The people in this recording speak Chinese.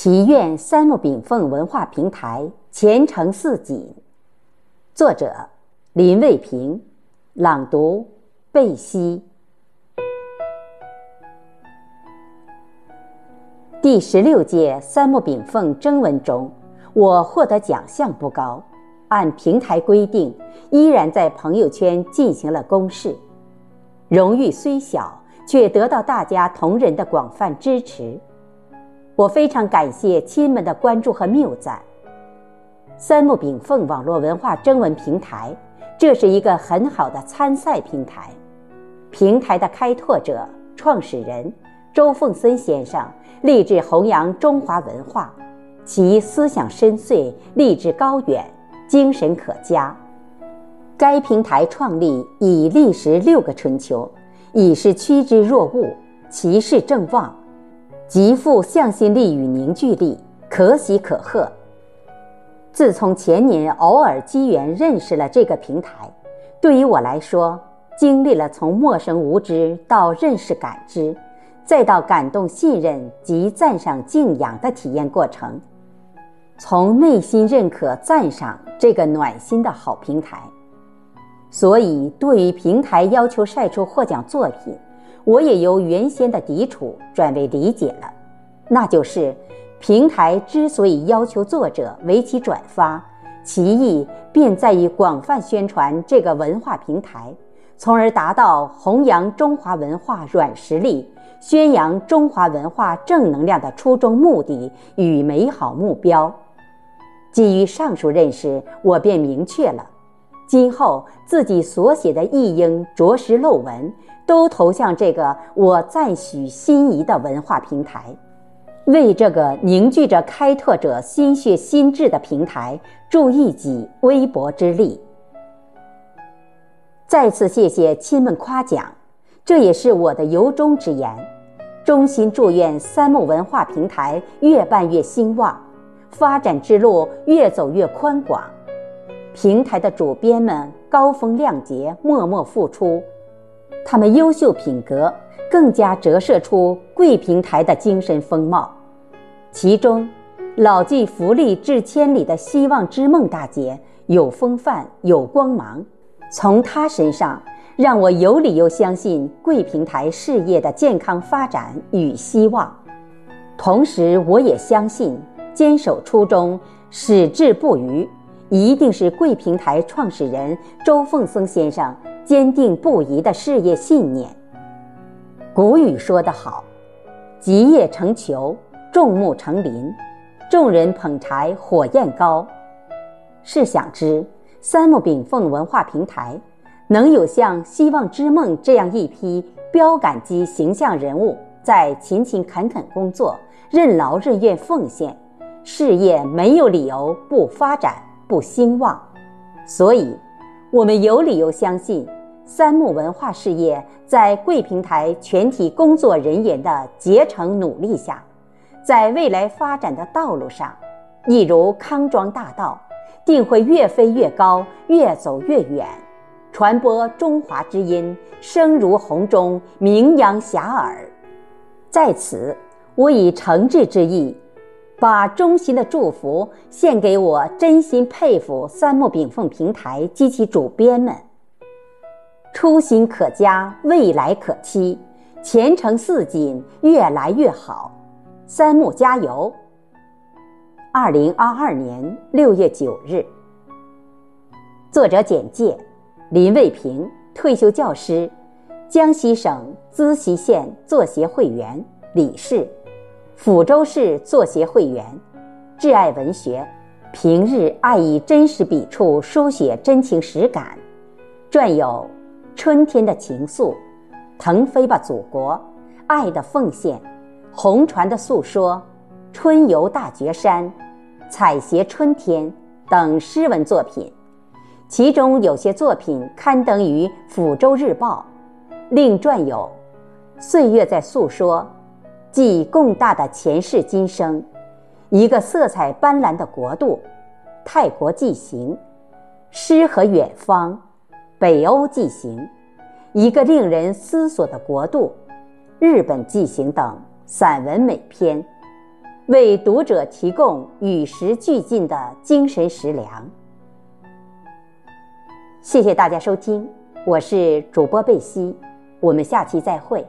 祈愿三木炳凤文化平台前程似锦。作者：林卫平，朗读：贝西。第十六届三木炳凤征文中，我获得奖项不高，按平台规定，依然在朋友圈进行了公示。荣誉虽小，却得到大家同仁的广泛支持。我非常感谢亲们的关注和谬赞。三木炳凤网络文化征文平台，这是一个很好的参赛平台。平台的开拓者、创始人周凤森先生立志弘扬中华文化，其思想深邃，立志高远，精神可嘉。该平台创立已历时六个春秋，已是趋之若鹜，其势正旺。极富向心力与凝聚力，可喜可贺。自从前年偶尔机缘认识了这个平台，对于我来说，经历了从陌生无知到认识感知，再到感动信任及赞赏敬仰的体验过程，从内心认可赞赏这个暖心的好平台。所以，对于平台要求晒出获奖作品。我也由原先的抵触转为理解了，那就是平台之所以要求作者为其转发，其意便在于广泛宣传这个文化平台，从而达到弘扬中华文化软实力、宣扬中华文化正能量的初衷目的与美好目标。基于上述认识，我便明确了。今后自己所写的一应着实漏文，都投向这个我赞许心仪的文化平台，为这个凝聚着开拓者心血心智的平台助一己微薄之力。再次谢谢亲们夸奖，这也是我的由衷之言。衷心祝愿三木文化平台越办越兴旺，发展之路越走越宽广。平台的主编们高风亮节，默默付出，他们优秀品格更加折射出贵平台的精神风貌。其中，老骥伏枥，志千里的希望之梦大姐有风范，有光芒。从她身上，让我有理由相信贵平台事业的健康发展与希望。同时，我也相信坚守初衷，矢志不渝。一定是贵平台创始人周凤松先生坚定不移的事业信念。古语说得好：“集腋成裘，众目成林，众人捧柴火焰高。”试想之，三木炳凤文化平台能有像希望之梦这样一批标杆级形象人物在勤勤恳恳工作、任劳任怨奉献，事业没有理由不发展。不兴旺，所以，我们有理由相信，三木文化事业在贵平台全体工作人员的竭诚努力下，在未来发展的道路上，一如康庄大道，定会越飞越高，越走越远，传播中华之音，声如洪钟，名扬遐迩。在此，我以诚挚之意。把衷心的祝福献给我真心佩服三木炳凤平台及其主编们。初心可嘉，未来可期，前程似锦，越来越好。三木加油！二零二二年六月九日。作者简介：林卫平，退休教师，江西省资溪县作协会员、理事。抚州市作协会员，挚爱文学，平日爱以真实笔触书写真情实感，撰有《春天的情愫》《腾飞吧祖国》《爱的奉献》《红船的诉说》《春游大觉山》《采撷春天》等诗文作品，其中有些作品刊登于《抚州日报》，另撰有《岁月在诉说》。记共大的前世今生，一个色彩斑斓的国度，泰国纪行，诗和远方，北欧纪行，一个令人思索的国度，日本纪行等散文美篇，为读者提供与时俱进的精神食粮。谢谢大家收听，我是主播贝西，我们下期再会。